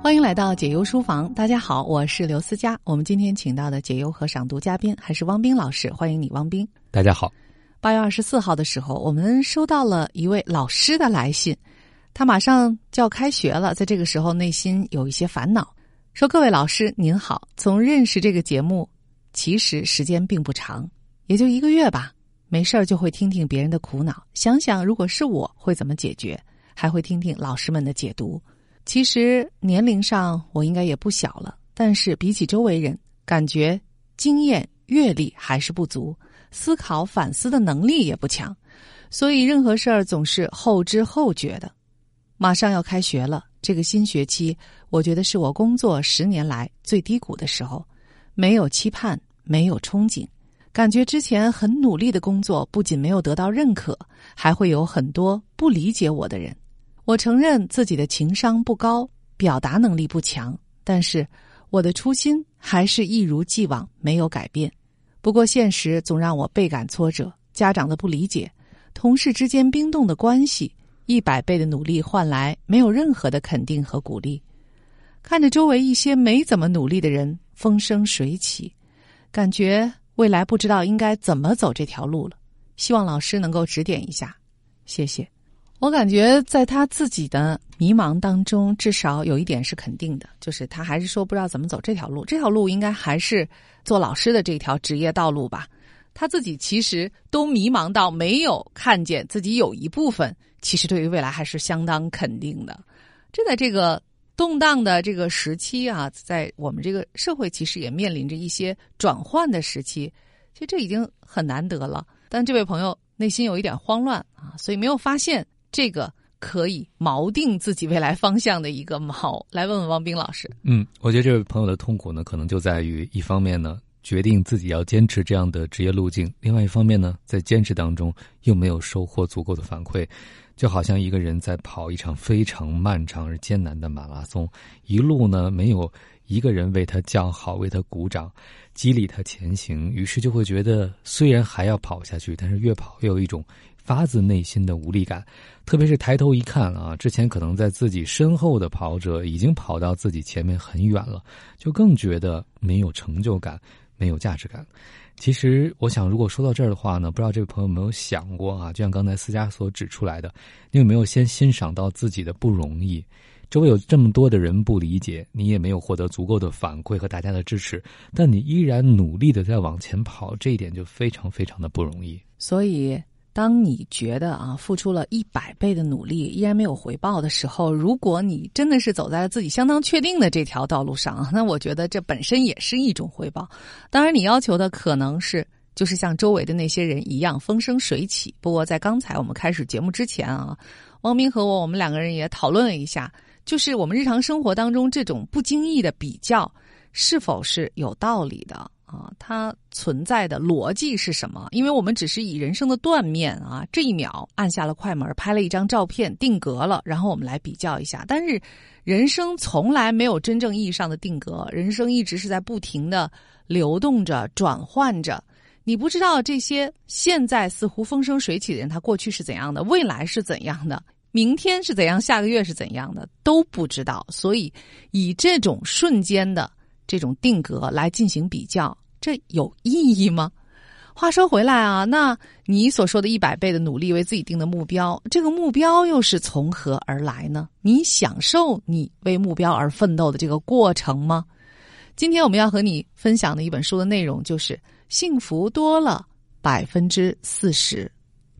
欢迎来到解忧书房，大家好，我是刘思佳。我们今天请到的解忧和赏读嘉宾还是汪斌老师，欢迎你，汪斌。大家好。八月二十四号的时候，我们收到了一位老师的来信，他马上就要开学了，在这个时候内心有一些烦恼，说：“各位老师您好，从认识这个节目，其实时间并不长，也就一个月吧。没事儿就会听听别人的苦恼，想想如果是我会怎么解决，还会听听老师们的解读。”其实年龄上我应该也不小了，但是比起周围人，感觉经验阅历还是不足，思考反思的能力也不强，所以任何事儿总是后知后觉的。马上要开学了，这个新学期，我觉得是我工作十年来最低谷的时候，没有期盼，没有憧憬，感觉之前很努力的工作不仅没有得到认可，还会有很多不理解我的人。我承认自己的情商不高，表达能力不强，但是我的初心还是一如既往没有改变。不过现实总让我倍感挫折，家长的不理解，同事之间冰冻的关系，一百倍的努力换来没有任何的肯定和鼓励。看着周围一些没怎么努力的人风生水起，感觉未来不知道应该怎么走这条路了。希望老师能够指点一下，谢谢。我感觉在他自己的迷茫当中，至少有一点是肯定的，就是他还是说不知道怎么走这条路。这条路应该还是做老师的这条职业道路吧。他自己其实都迷茫到没有看见自己有一部分，其实对于未来还是相当肯定的。这在这个动荡的这个时期啊，在我们这个社会其实也面临着一些转换的时期，其实这已经很难得了。但这位朋友内心有一点慌乱啊，所以没有发现。这个可以锚定自己未来方向的一个锚，来问问王斌老师。嗯，我觉得这位朋友的痛苦呢，可能就在于一方面呢，决定自己要坚持这样的职业路径；另外一方面呢，在坚持当中又没有收获足够的反馈，就好像一个人在跑一场非常漫长而艰难的马拉松，一路呢没有一个人为他叫好、为他鼓掌、激励他前行，于是就会觉得虽然还要跑下去，但是越跑越有一种。发自内心的无力感，特别是抬头一看啊，之前可能在自己身后的跑者已经跑到自己前面很远了，就更觉得没有成就感，没有价值感。其实，我想，如果说到这儿的话呢，不知道这位朋友有没有想过啊？就像刚才思佳所指出来的，你有没有先欣赏到自己的不容易？周围有这么多的人不理解，你也没有获得足够的反馈和大家的支持，但你依然努力的在往前跑，这一点就非常非常的不容易。所以。当你觉得啊，付出了一百倍的努力依然没有回报的时候，如果你真的是走在了自己相当确定的这条道路上，那我觉得这本身也是一种回报。当然，你要求的可能是就是像周围的那些人一样风生水起。不过，在刚才我们开始节目之前啊，汪明和我我们两个人也讨论了一下，就是我们日常生活当中这种不经意的比较是否是有道理的。啊，它存在的逻辑是什么？因为我们只是以人生的断面啊，这一秒按下了快门，拍了一张照片，定格了，然后我们来比较一下。但是，人生从来没有真正意义上的定格，人生一直是在不停的流动着、转换着。你不知道这些现在似乎风生水起的人，他过去是怎样的，未来是怎样的，明天是怎样，下个月是怎样的，都不知道。所以，以这种瞬间的。这种定格来进行比较，这有意义吗？话说回来啊，那你所说的一百倍的努力为自己定的目标，这个目标又是从何而来呢？你享受你为目标而奋斗的这个过程吗？今天我们要和你分享的一本书的内容就是《幸福多了百分之四十》。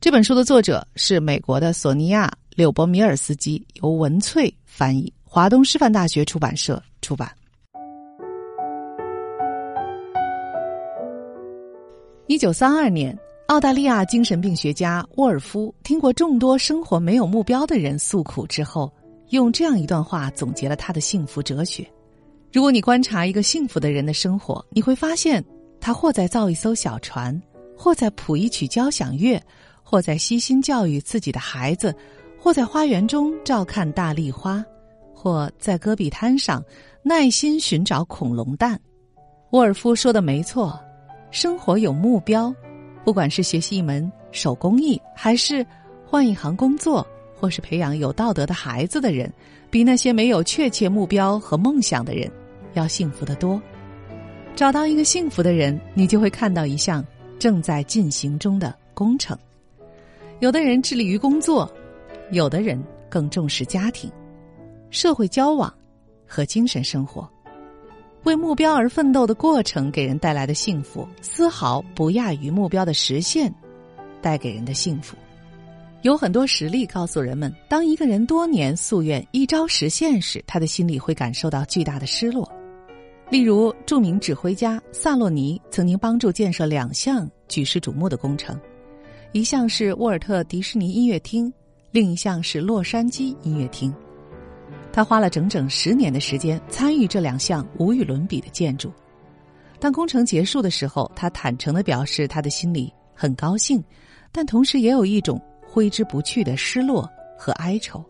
这本书的作者是美国的索尼娅·柳伯米尔斯基，由文翠翻译，华东师范大学出版社出版。一九三二年，澳大利亚精神病学家沃尔夫听过众多生活没有目标的人诉苦之后，用这样一段话总结了他的幸福哲学：如果你观察一个幸福的人的生活，你会发现，他或在造一艘小船，或在谱一曲交响乐，或在悉心教育自己的孩子，或在花园中照看大丽花，或在戈壁滩上耐心寻找恐龙蛋。沃尔夫说的没错。生活有目标，不管是学习一门手工艺，还是换一行工作，或是培养有道德的孩子的人，比那些没有确切目标和梦想的人要幸福得多。找到一个幸福的人，你就会看到一项正在进行中的工程。有的人致力于工作，有的人更重视家庭、社会交往和精神生活。为目标而奋斗的过程给人带来的幸福，丝毫不亚于目标的实现带给人的幸福。有很多实例告诉人们，当一个人多年夙愿一朝实现时，他的心里会感受到巨大的失落。例如，著名指挥家萨洛尼曾经帮助建设两项举世瞩目的工程，一项是沃尔特迪士尼音乐厅，另一项是洛杉矶音乐厅。他花了整整十年的时间参与这两项无与伦比的建筑。当工程结束的时候，他坦诚的表示，他的心里很高兴，但同时也有一种挥之不去的失落和哀愁。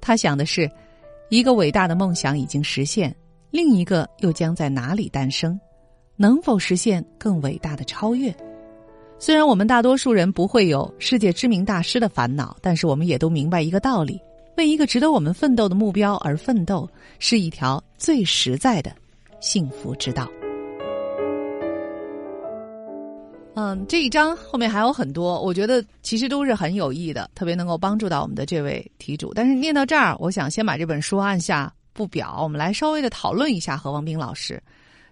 他想的是，一个伟大的梦想已经实现，另一个又将在哪里诞生？能否实现更伟大的超越？虽然我们大多数人不会有世界知名大师的烦恼，但是我们也都明白一个道理。为一个值得我们奋斗的目标而奋斗，是一条最实在的幸福之道。嗯，这一章后面还有很多，我觉得其实都是很有益的，特别能够帮助到我们的这位题主。但是念到这儿，我想先把这本书按下不表，我们来稍微的讨论一下和王斌老师。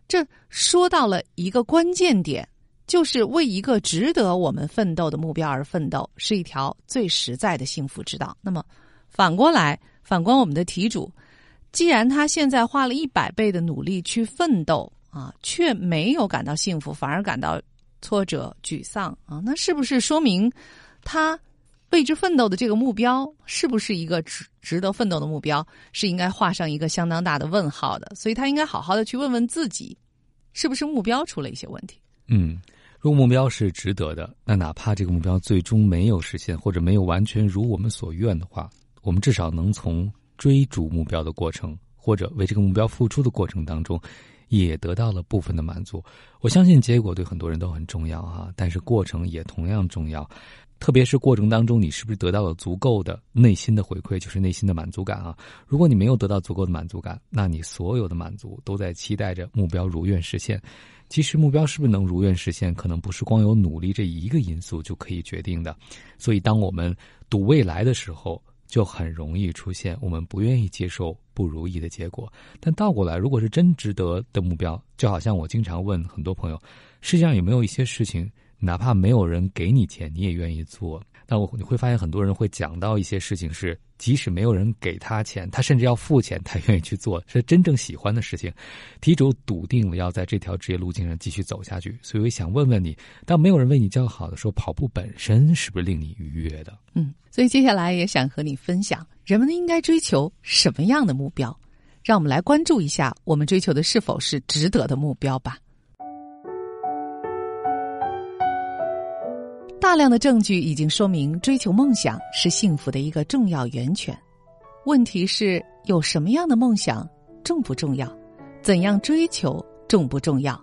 这说到了一个关键点，就是为一个值得我们奋斗的目标而奋斗，是一条最实在的幸福之道。那么。反过来，反观我们的题主，既然他现在花了一百倍的努力去奋斗啊，却没有感到幸福，反而感到挫折、沮丧啊，那是不是说明他为之奋斗的这个目标是不是一个值值得奋斗的目标？是应该画上一个相当大的问号的。所以他应该好好的去问问自己，是不是目标出了一些问题？嗯，如果目标是值得的，那哪怕这个目标最终没有实现，或者没有完全如我们所愿的话。我们至少能从追逐目标的过程，或者为这个目标付出的过程当中，也得到了部分的满足。我相信结果对很多人都很重要哈，但是过程也同样重要。特别是过程当中，你是不是得到了足够的内心的回馈，就是内心的满足感啊？如果你没有得到足够的满足感，那你所有的满足都在期待着目标如愿实现。其实目标是不是能如愿实现，可能不是光有努力这一个因素就可以决定的。所以，当我们赌未来的时候，就很容易出现我们不愿意接受不如意的结果，但倒过来，如果是真值得的目标，就好像我经常问很多朋友，世界上有没有一些事情，哪怕没有人给你钱，你也愿意做？那我你会发现很多人会讲到一些事情是，即使没有人给他钱，他甚至要付钱，他愿意去做，是真正喜欢的事情。题主笃定了要在这条职业路径上继续走下去，所以我想问问你：当没有人为你叫好的时候，跑步本身是不是令你愉悦的？嗯，所以接下来也想和你分享，人们应该追求什么样的目标？让我们来关注一下，我们追求的是否是值得的目标吧。大量的证据已经说明，追求梦想是幸福的一个重要源泉。问题是，有什么样的梦想重不重要？怎样追求重不重要？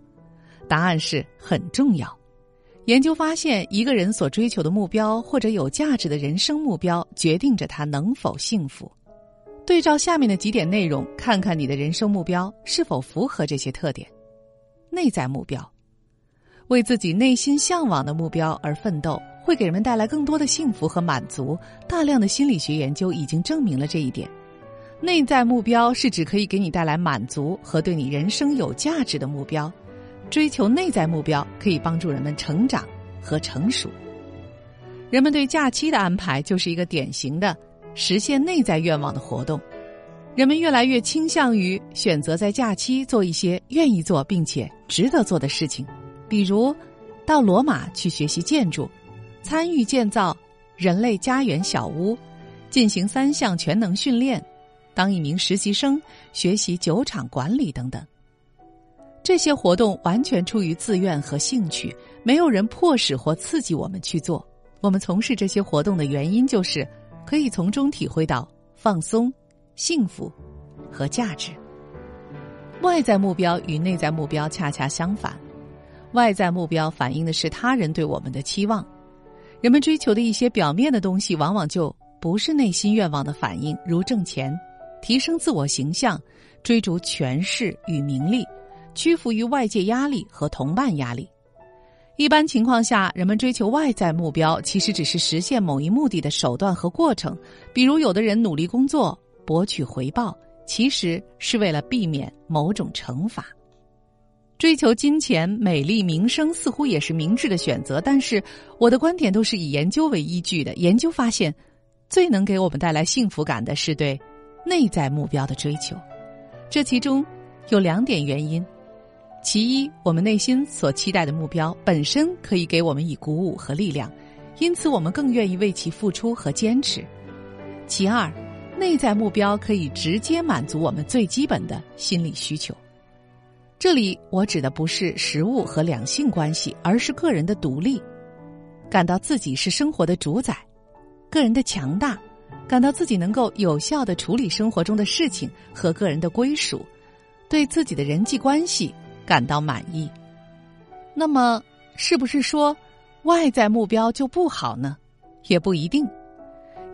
答案是很重要。研究发现，一个人所追求的目标或者有价值的人生目标，决定着他能否幸福。对照下面的几点内容，看看你的人生目标是否符合这些特点。内在目标。为自己内心向往的目标而奋斗，会给人们带来更多的幸福和满足。大量的心理学研究已经证明了这一点。内在目标是指可以给你带来满足和对你人生有价值的目标。追求内在目标可以帮助人们成长和成熟。人们对假期的安排就是一个典型的实现内在愿望的活动。人们越来越倾向于选择在假期做一些愿意做并且值得做的事情。比如，到罗马去学习建筑，参与建造人类家园小屋，进行三项全能训练，当一名实习生学习酒厂管理等等。这些活动完全出于自愿和兴趣，没有人迫使或刺激我们去做。我们从事这些活动的原因，就是可以从中体会到放松、幸福和价值。外在目标与内在目标恰恰相反。外在目标反映的是他人对我们的期望，人们追求的一些表面的东西，往往就不是内心愿望的反应，如挣钱、提升自我形象、追逐权势与名利、屈服于外界压力和同伴压力。一般情况下，人们追求外在目标，其实只是实现某一目的的手段和过程。比如，有的人努力工作博取回报，其实是为了避免某种惩罚。追求金钱、美丽、名声似乎也是明智的选择，但是我的观点都是以研究为依据的。研究发现，最能给我们带来幸福感的是对内在目标的追求。这其中有两点原因。其一，我们内心所期待的目标本身可以给我们以鼓舞和力量，因此我们更愿意为其付出和坚持。其二，内在目标可以直接满足我们最基本的心理需求。这里我指的不是食物和两性关系，而是个人的独立，感到自己是生活的主宰，个人的强大，感到自己能够有效的处理生活中的事情和个人的归属，对自己的人际关系。感到满意，那么是不是说外在目标就不好呢？也不一定。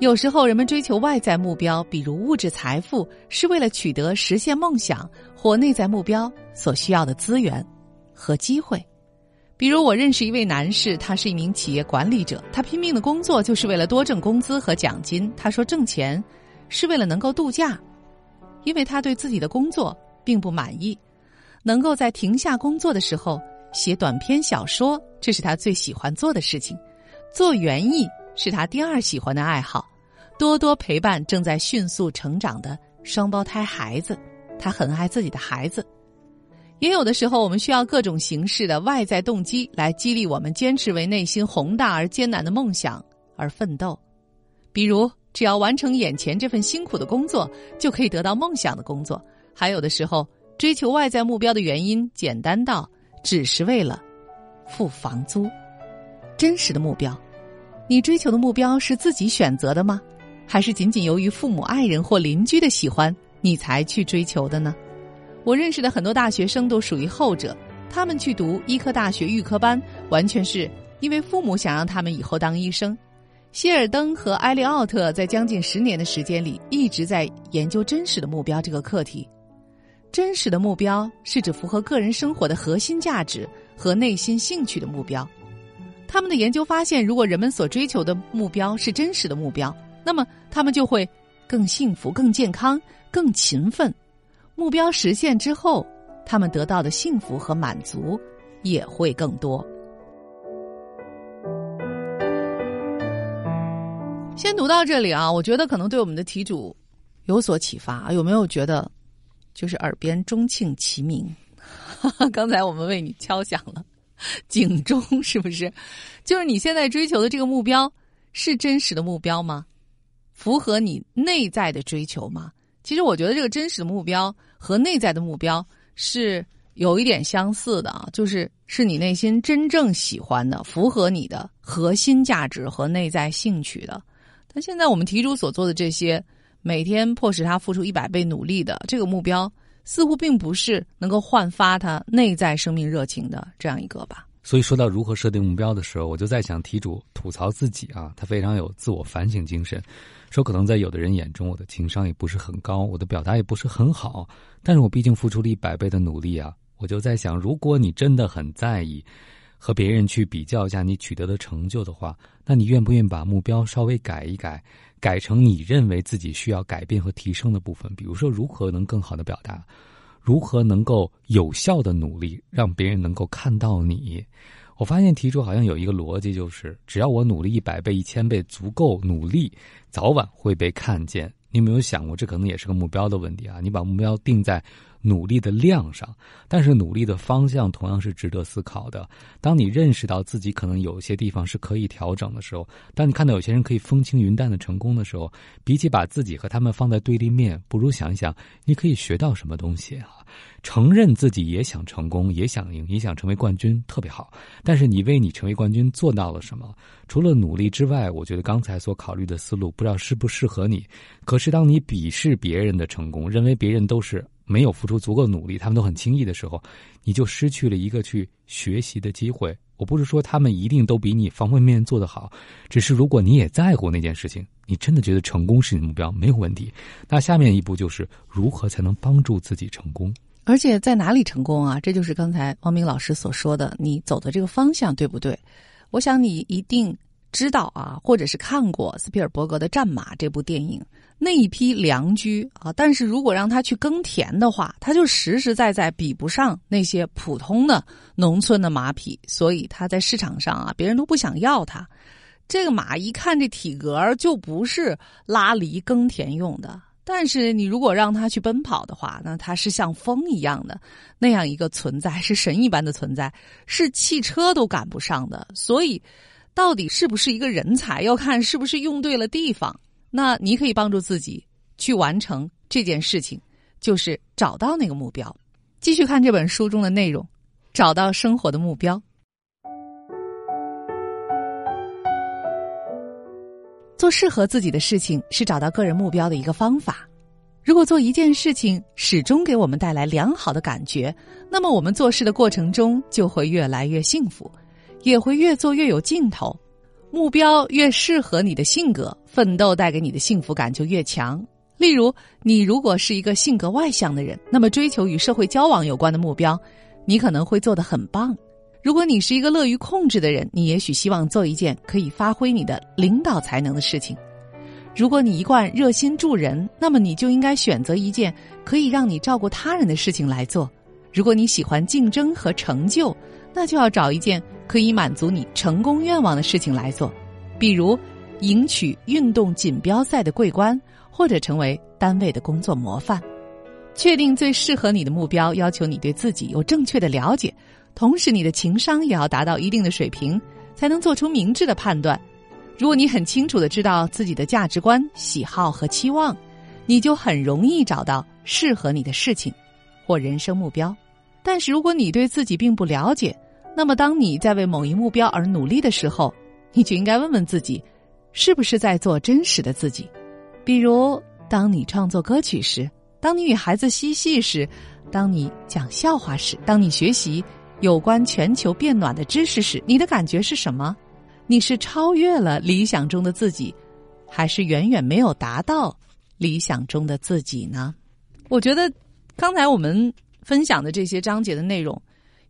有时候人们追求外在目标，比如物质财富，是为了取得实现梦想或内在目标所需要的资源和机会。比如我认识一位男士，他是一名企业管理者，他拼命的工作就是为了多挣工资和奖金。他说挣钱是为了能够度假，因为他对自己的工作并不满意。能够在停下工作的时候写短篇小说，这是他最喜欢做的事情。做园艺是他第二喜欢的爱好。多多陪伴正在迅速成长的双胞胎孩子，他很爱自己的孩子。也有的时候，我们需要各种形式的外在动机来激励我们坚持为内心宏大而艰难的梦想而奋斗。比如，只要完成眼前这份辛苦的工作，就可以得到梦想的工作。还有的时候。追求外在目标的原因简单到只是为了付房租。真实的目标，你追求的目标是自己选择的吗？还是仅仅由于父母、爱人或邻居的喜欢，你才去追求的呢？我认识的很多大学生都属于后者，他们去读医科大学预科班，完全是因为父母想让他们以后当医生。希尔登和埃利奥特在将近十年的时间里，一直在研究真实的目标这个课题。真实的目标是指符合个人生活的核心价值和内心兴趣的目标。他们的研究发现，如果人们所追求的目标是真实的目标，那么他们就会更幸福、更健康、更勤奋。目标实现之后，他们得到的幸福和满足也会更多。先读到这里啊，我觉得可能对我们的题主有所启发。有没有觉得？就是耳边钟磬齐鸣，刚才我们为你敲响了警钟，是不是？就是你现在追求的这个目标是真实的目标吗？符合你内在的追求吗？其实我觉得这个真实的目标和内在的目标是有一点相似的啊，就是是你内心真正喜欢的，符合你的核心价值和内在兴趣的。但现在我们题主所做的这些。每天迫使他付出一百倍努力的这个目标，似乎并不是能够焕发他内在生命热情的这样一个吧。所以说到如何设定目标的时候，我就在想，题主吐槽自己啊，他非常有自我反省精神，说可能在有的人眼中，我的情商也不是很高，我的表达也不是很好，但是我毕竟付出了一百倍的努力啊。我就在想，如果你真的很在意和别人去比较一下你取得的成就的话，那你愿不愿意把目标稍微改一改？改成你认为自己需要改变和提升的部分，比如说如何能更好的表达，如何能够有效的努力，让别人能够看到你。我发现提出好像有一个逻辑，就是只要我努力一百倍、一千倍，足够努力，早晚会被看见。你有没有想过，这可能也是个目标的问题啊？你把目标定在。努力的量上，但是努力的方向同样是值得思考的。当你认识到自己可能有些地方是可以调整的时候，当你看到有些人可以风轻云淡的成功的时候，比起把自己和他们放在对立面，不如想一想你可以学到什么东西啊！承认自己也想成功，也想赢，也想成为冠军，特别好。但是你为你成为冠军做到了什么？除了努力之外，我觉得刚才所考虑的思路不知道适不适合你。可是当你鄙视别人的成功，认为别人都是。没有付出足够努力，他们都很轻易的时候，你就失去了一个去学习的机会。我不是说他们一定都比你方方面面做得好，只是如果你也在乎那件事情，你真的觉得成功是你的目标，没有问题。那下面一步就是如何才能帮助自己成功？而且在哪里成功啊？这就是刚才汪明老师所说的，你走的这个方向对不对？我想你一定知道啊，或者是看过斯皮尔伯格的《战马》这部电影。那一批良驹啊，但是如果让他去耕田的话，他就实实在在比不上那些普通的农村的马匹，所以他在市场上啊，别人都不想要他。这个马一看这体格就不是拉犁耕田用的，但是你如果让他去奔跑的话，那他是像风一样的那样一个存在，是神一般的存在，是汽车都赶不上的。所以，到底是不是一个人才，要看是不是用对了地方。那你可以帮助自己去完成这件事情，就是找到那个目标。继续看这本书中的内容，找到生活的目标。做适合自己的事情是找到个人目标的一个方法。如果做一件事情始终给我们带来良好的感觉，那么我们做事的过程中就会越来越幸福，也会越做越有劲头。目标越适合你的性格，奋斗带给你的幸福感就越强。例如，你如果是一个性格外向的人，那么追求与社会交往有关的目标，你可能会做得很棒。如果你是一个乐于控制的人，你也许希望做一件可以发挥你的领导才能的事情。如果你一贯热心助人，那么你就应该选择一件可以让你照顾他人的事情来做。如果你喜欢竞争和成就，那就要找一件。可以满足你成功愿望的事情来做，比如赢取运动锦标赛的桂冠，或者成为单位的工作模范。确定最适合你的目标，要求你对自己有正确的了解，同时你的情商也要达到一定的水平，才能做出明智的判断。如果你很清楚的知道自己的价值观、喜好和期望，你就很容易找到适合你的事情或人生目标。但是如果你对自己并不了解，那么，当你在为某一目标而努力的时候，你就应该问问自己，是不是在做真实的自己？比如，当你创作歌曲时，当你与孩子嬉戏时，当你讲笑话时，当你学习有关全球变暖的知识时，你的感觉是什么？你是超越了理想中的自己，还是远远没有达到理想中的自己呢？我觉得，刚才我们分享的这些章节的内容。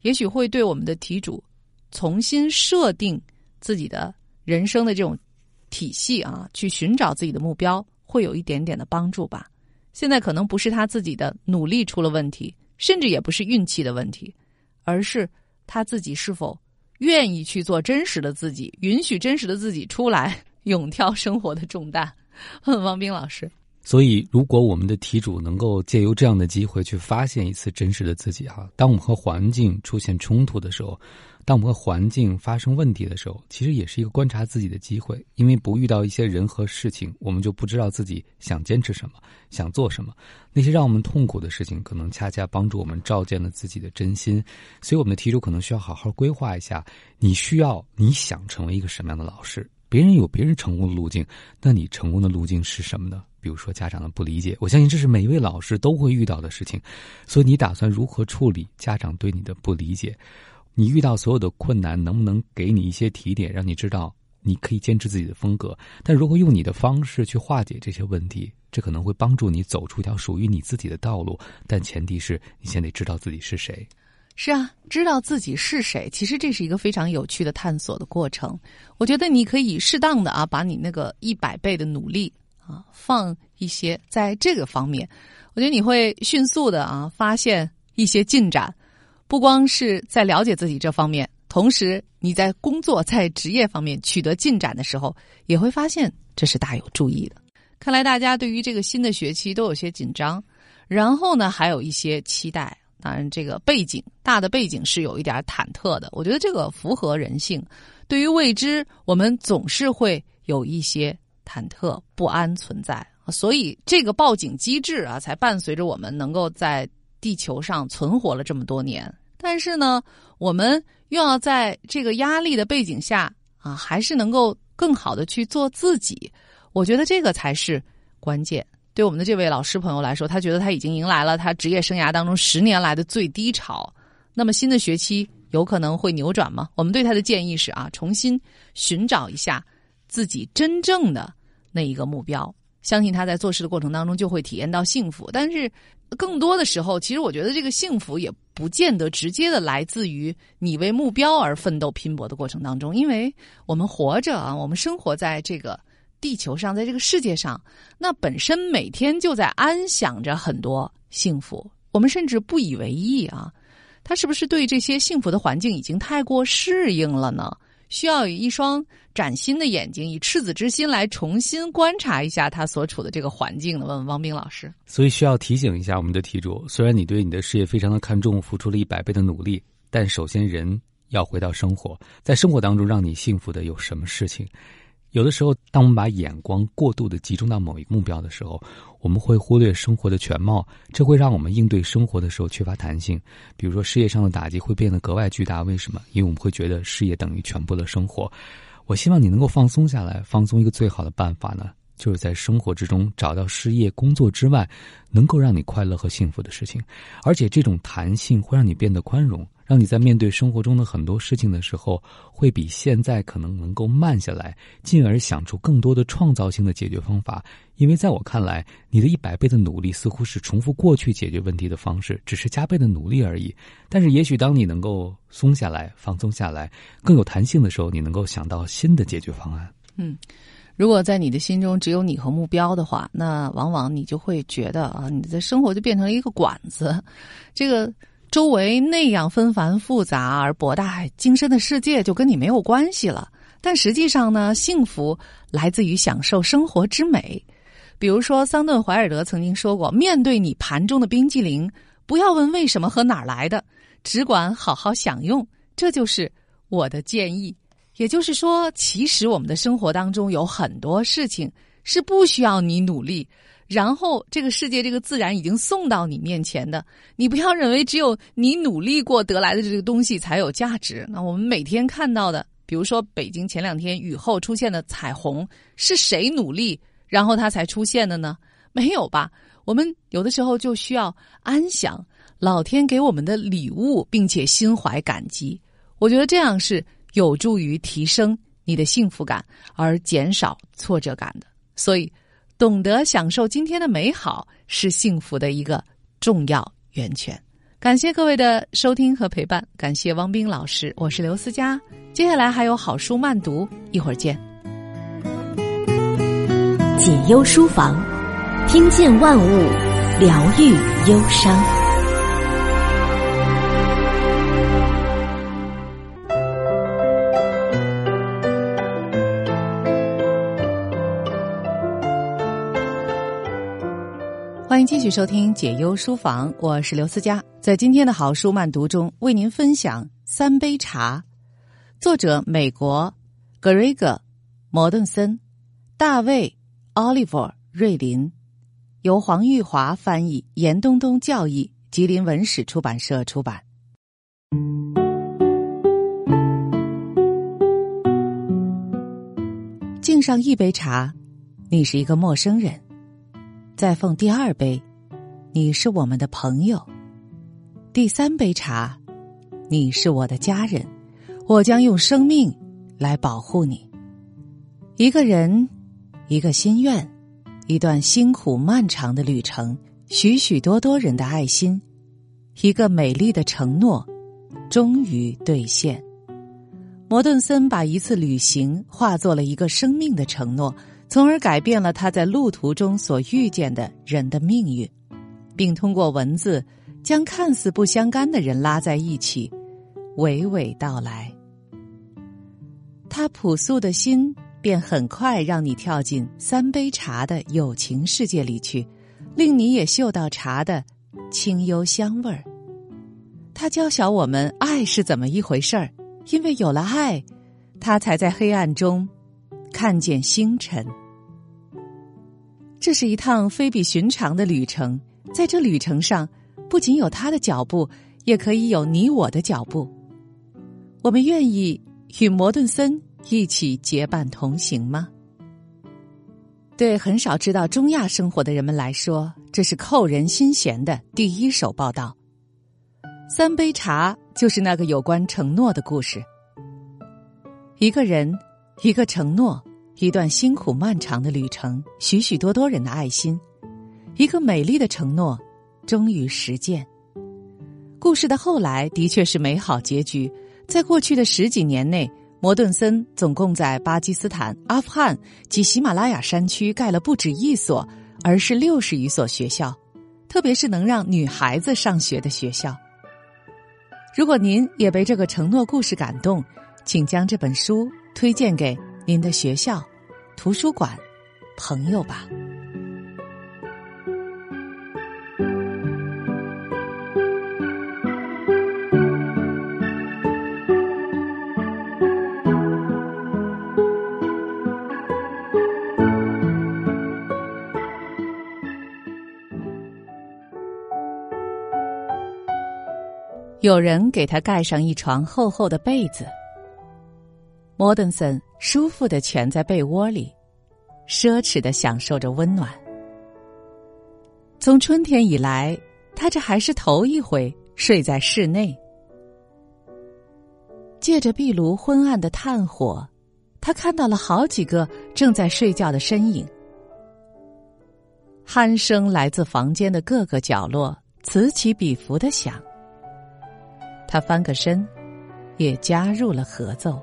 也许会对我们的题主重新设定自己的人生的这种体系啊，去寻找自己的目标，会有一点点的帮助吧。现在可能不是他自己的努力出了问题，甚至也不是运气的问题，而是他自己是否愿意去做真实的自己，允许真实的自己出来，勇挑生活的重担。王斌老师。所以，如果我们的题主能够借由这样的机会去发现一次真实的自己，哈，当我们和环境出现冲突的时候，当我们和环境发生问题的时候，其实也是一个观察自己的机会。因为不遇到一些人和事情，我们就不知道自己想坚持什么，想做什么。那些让我们痛苦的事情，可能恰恰帮助我们照见了自己的真心。所以，我们的题主可能需要好好规划一下：你需要你想成为一个什么样的老师？别人有别人成功的路径，那你成功的路径是什么呢？比如说家长的不理解，我相信这是每一位老师都会遇到的事情，所以你打算如何处理家长对你的不理解？你遇到所有的困难，能不能给你一些提点，让你知道你可以坚持自己的风格？但如果用你的方式去化解这些问题，这可能会帮助你走出一条属于你自己的道路。但前提是你先得知道自己是谁。是啊，知道自己是谁，其实这是一个非常有趣的探索的过程。我觉得你可以适当的啊，把你那个一百倍的努力。啊，放一些在这个方面，我觉得你会迅速的啊发现一些进展，不光是在了解自己这方面，同时你在工作在职业方面取得进展的时候，也会发现这是大有注意的。看来大家对于这个新的学期都有些紧张，然后呢还有一些期待。当然，这个背景大的背景是有一点忐忑的。我觉得这个符合人性，对于未知，我们总是会有一些。忐忑不安存在，所以这个报警机制啊，才伴随着我们能够在地球上存活了这么多年。但是呢，我们又要在这个压力的背景下啊，还是能够更好的去做自己。我觉得这个才是关键。对我们的这位老师朋友来说，他觉得他已经迎来了他职业生涯当中十年来的最低潮。那么新的学期有可能会扭转吗？我们对他的建议是啊，重新寻找一下自己真正的那一个目标。相信他在做事的过程当中就会体验到幸福。但是更多的时候，其实我觉得这个幸福也不见得直接的来自于你为目标而奋斗拼搏的过程当中，因为我们活着啊，我们生活在这个地球上，在这个世界上，那本身每天就在安享着很多幸福。我们甚至不以为意啊，他是不是对这些幸福的环境已经太过适应了呢？需要以一双崭新的眼睛，以赤子之心来重新观察一下他所处的这个环境的？问问王斌老师。所以需要提醒一下我们的题主：虽然你对你的事业非常的看重，付出了一百倍的努力，但首先人要回到生活，在生活当中让你幸福的有什么事情？有的时候，当我们把眼光过度的集中到某一个目标的时候，我们会忽略生活的全貌，这会让我们应对生活的时候缺乏弹性。比如说，事业上的打击会变得格外巨大。为什么？因为我们会觉得事业等于全部的生活。我希望你能够放松下来，放松一个最好的办法呢，就是在生活之中找到事业、工作之外能够让你快乐和幸福的事情，而且这种弹性会让你变得宽容。让你在面对生活中的很多事情的时候，会比现在可能能够慢下来，进而想出更多的创造性的解决方法。因为在我看来，你的一百倍的努力似乎是重复过去解决问题的方式，只是加倍的努力而已。但是，也许当你能够松下来、放松下来、更有弹性的时候，你能够想到新的解决方案。嗯，如果在你的心中只有你和目标的话，那往往你就会觉得啊，你的生活就变成了一个管子，这个。周围那样纷繁复杂而博大精深的世界就跟你没有关系了。但实际上呢，幸福来自于享受生活之美。比如说，桑顿·怀尔德曾经说过：“面对你盘中的冰激凌，不要问为什么和哪儿来的，只管好好享用。”这就是我的建议。也就是说，其实我们的生活当中有很多事情是不需要你努力。然后，这个世界，这个自然已经送到你面前的，你不要认为只有你努力过得来的这个东西才有价值。那我们每天看到的，比如说北京前两天雨后出现的彩虹，是谁努力，然后它才出现的呢？没有吧？我们有的时候就需要安享老天给我们的礼物，并且心怀感激。我觉得这样是有助于提升你的幸福感，而减少挫折感的。所以。懂得享受今天的美好是幸福的一个重要源泉。感谢各位的收听和陪伴，感谢汪冰老师，我是刘思佳。接下来还有好书慢读，一会儿见。解忧书房，听见万物，疗愈忧伤。迎继续收听解忧书房，我是刘思佳。在今天的好书慢读中，为您分享《三杯茶》，作者美国格瑞格·摩顿森，大卫·奥利弗·瑞林，由黄玉华翻译，严冬冬教译，吉林文史出版社出版。敬上一杯茶，你是一个陌生人。再奉第二杯，你是我们的朋友；第三杯茶，你是我的家人。我将用生命来保护你。一个人，一个心愿，一段辛苦漫长的旅程，许许多多人的爱心，一个美丽的承诺，终于兑现。摩顿森把一次旅行化作了一个生命的承诺。从而改变了他在路途中所遇见的人的命运，并通过文字将看似不相干的人拉在一起，娓娓道来。他朴素的心便很快让你跳进三杯茶的友情世界里去，令你也嗅到茶的清幽香味儿。他教晓我们爱是怎么一回事儿，因为有了爱，他才在黑暗中看见星辰。这是一趟非比寻常的旅程，在这旅程上，不仅有他的脚步，也可以有你我的脚步。我们愿意与摩顿森一起结伴同行吗？对很少知道中亚生活的人们来说，这是扣人心弦的第一手报道。三杯茶就是那个有关承诺的故事。一个人，一个承诺，一段辛苦漫长的旅程，许许多多人的爱心，一个美丽的承诺，终于实践。故事的后来的确是美好结局。在过去的十几年内，摩顿森总共在巴基斯坦、阿富汗及喜马拉雅山区盖了不止一所，而是六十余所学校，特别是能让女孩子上学的学校。如果您也被这个承诺故事感动，请将这本书推荐给您的学校、图书馆、朋友吧。有人给他盖上一床厚厚的被子，莫顿森舒服的蜷在被窝里，奢侈的享受着温暖。从春天以来，他这还是头一回睡在室内。借着壁炉昏暗的炭火，他看到了好几个正在睡觉的身影。鼾声来自房间的各个角落，此起彼伏的响。他翻个身，也加入了合奏。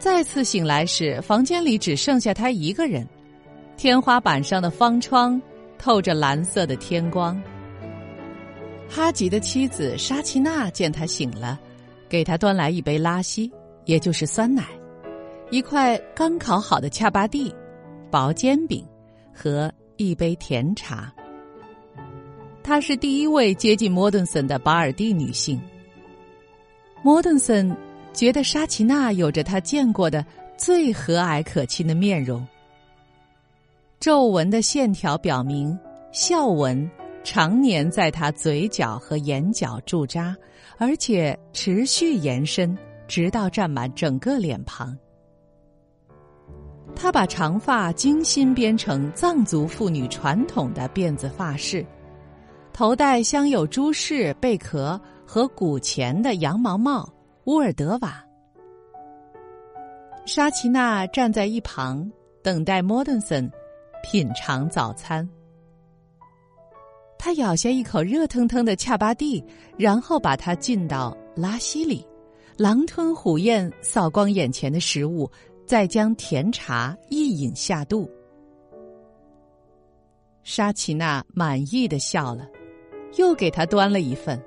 再次醒来时，房间里只剩下他一个人。天花板上的方窗透着蓝色的天光。哈吉的妻子沙奇娜见他醒了，给他端来一杯拉稀，也就是酸奶，一块刚烤好的恰巴蒂，薄煎饼和一杯甜茶。她是第一位接近莫顿森的巴尔蒂女性。莫顿森觉得沙奇娜有着他见过的最和蔼可亲的面容。皱纹的线条表明，笑纹常年在他嘴角和眼角驻扎，而且持续延伸，直到占满整个脸庞。他把长发精心编成藏族妇女传统的辫子发饰。头戴镶有珠饰、贝壳和古钱的羊毛帽，乌尔德瓦。沙奇娜站在一旁等待莫顿森品尝早餐。他咬下一口热腾腾的恰巴蒂，然后把它浸到拉稀里，狼吞虎咽扫光眼前的食物，再将甜茶一饮下肚。沙奇娜满意的笑了。又给他端了一份。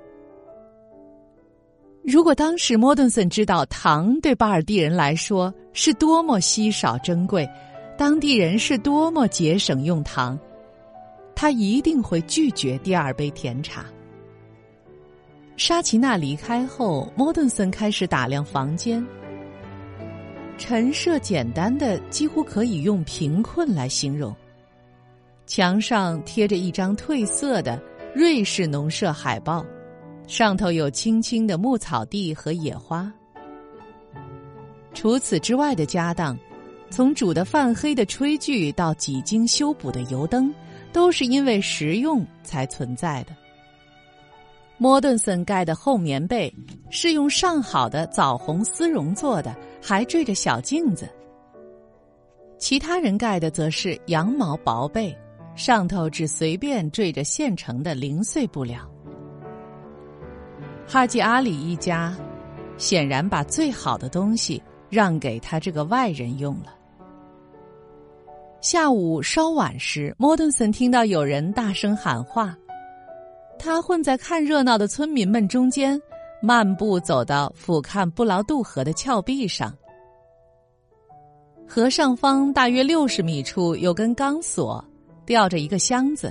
如果当时莫顿森知道糖对巴尔蒂人来说是多么稀少珍贵，当地人是多么节省用糖，他一定会拒绝第二杯甜茶。沙奇娜离开后，莫顿森开始打量房间。陈设简单的几乎可以用贫困来形容。墙上贴着一张褪色的。瑞士农舍海报，上头有青青的牧草地和野花。除此之外的家当，从煮的泛黑的炊具到几经修补的油灯，都是因为实用才存在的。莫顿森盖的厚棉被是用上好的枣红丝绒做的，还缀着小镜子。其他人盖的则是羊毛薄被。上头只随便缀着现成的零碎布料。哈吉阿里一家显然把最好的东西让给他这个外人用了。下午稍晚时，莫顿森听到有人大声喊话，他混在看热闹的村民们中间，漫步走到俯瞰布劳杜河的峭壁上。河上方大约六十米处有根钢索。吊着一个箱子，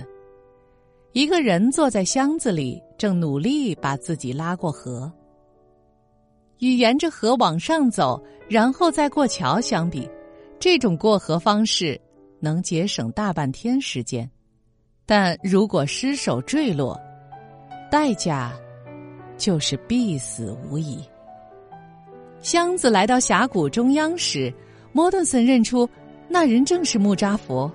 一个人坐在箱子里，正努力把自己拉过河。与沿着河往上走，然后再过桥相比，这种过河方式能节省大半天时间，但如果失手坠落，代价就是必死无疑。箱子来到峡谷中央时，莫顿森认出那人正是穆扎佛。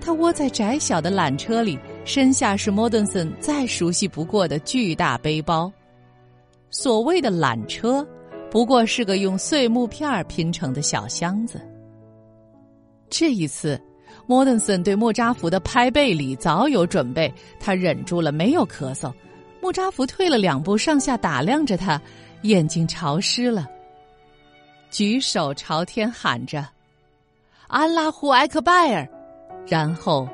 他窝在窄小的缆车里，身下是莫顿森再熟悉不过的巨大背包。所谓的缆车，不过是个用碎木片拼成的小箱子。这一次，莫顿森对莫扎福的拍背礼早有准备，他忍住了没有咳嗽。莫扎福退了两步，上下打量着他，眼睛潮湿了，举手朝天喊着：“安拉胡埃克拜尔！”然后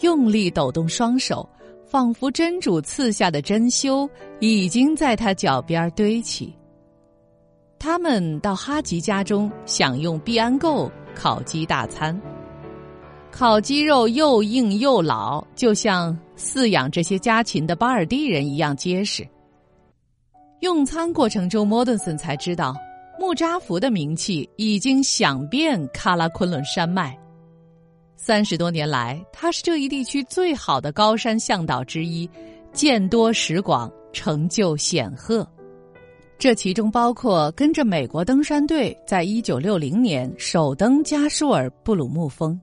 用力抖动双手，仿佛真主赐下的珍馐已经在他脚边堆起。他们到哈吉家中享用必安购烤鸡大餐，烤鸡肉又硬又老，就像。饲养这些家禽的巴尔蒂人一样结实。用餐过程中，莫顿森才知道，穆扎福的名气已经响遍喀拉昆仑山脉。三十多年来，他是这一地区最好的高山向导之一，见多识广，成就显赫。这其中包括跟着美国登山队在一九六零年首登加舒尔布鲁木峰。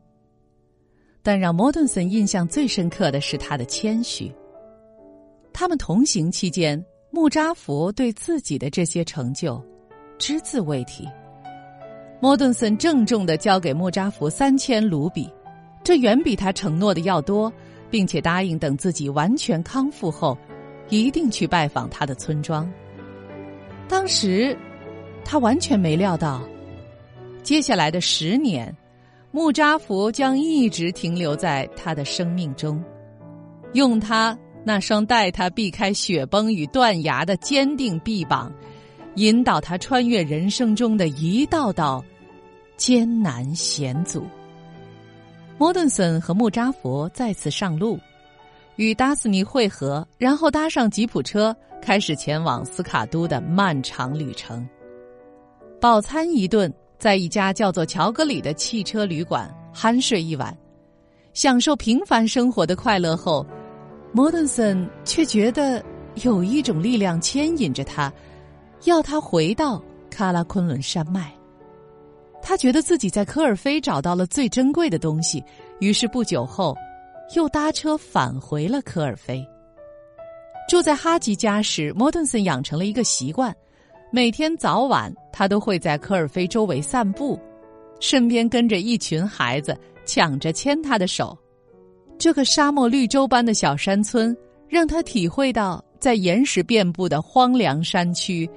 但让莫顿森印象最深刻的是他的谦虚。他们同行期间，穆扎福对自己的这些成就只字未提。莫顿森郑重的交给穆扎福三千卢比，这远比他承诺的要多，并且答应等自己完全康复后，一定去拜访他的村庄。当时，他完全没料到，接下来的十年。穆扎福将一直停留在他的生命中，用他那双带他避开雪崩与断崖的坚定臂膀，引导他穿越人生中的一道道艰难险阻。莫顿森和穆扎佛再次上路，与达斯尼会合，然后搭上吉普车，开始前往斯卡都的漫长旅程。饱餐一顿。在一家叫做乔格里的汽车旅馆酣睡一晚，享受平凡生活的快乐后，莫顿森却觉得有一种力量牵引着他，要他回到喀拉昆仑山脉。他觉得自己在科尔菲找到了最珍贵的东西，于是不久后，又搭车返回了科尔菲。住在哈吉家时，莫顿森养成了一个习惯。每天早晚，他都会在科尔菲周围散步，身边跟着一群孩子，抢着牵他的手。这个沙漠绿洲般的小山村，让他体会到在岩石遍布的荒凉山区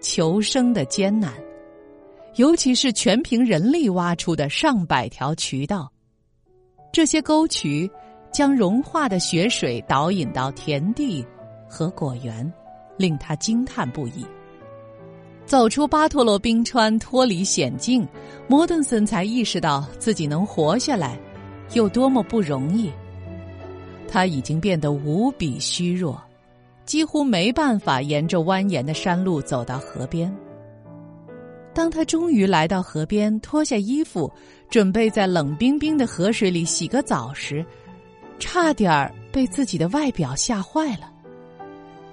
求生的艰难，尤其是全凭人力挖出的上百条渠道。这些沟渠将融化的雪水导引到田地和果园，令他惊叹不已。走出巴托罗冰川，脱离险境，摩顿森才意识到自己能活下来，有多么不容易。他已经变得无比虚弱，几乎没办法沿着蜿蜒的山路走到河边。当他终于来到河边，脱下衣服，准备在冷冰冰的河水里洗个澡时，差点儿被自己的外表吓坏了。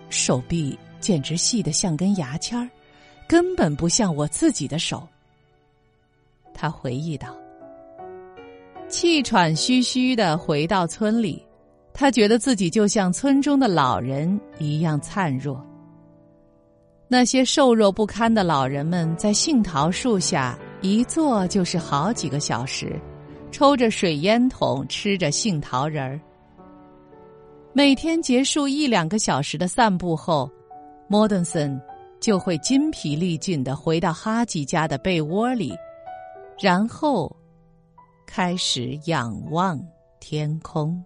手臂简直细得像根牙签儿。根本不像我自己的手。他回忆道，气喘吁吁的回到村里，他觉得自己就像村中的老人一样灿弱。那些瘦弱不堪的老人们在杏桃树下一坐就是好几个小时，抽着水烟筒，吃着杏桃仁儿。每天结束一两个小时的散步后，莫顿森。就会筋疲力尽的回到哈吉家的被窝里，然后开始仰望天空。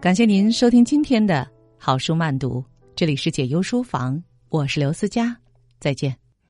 感谢您收听今天的好书慢读，这里是解忧书房，我是刘思佳，再见。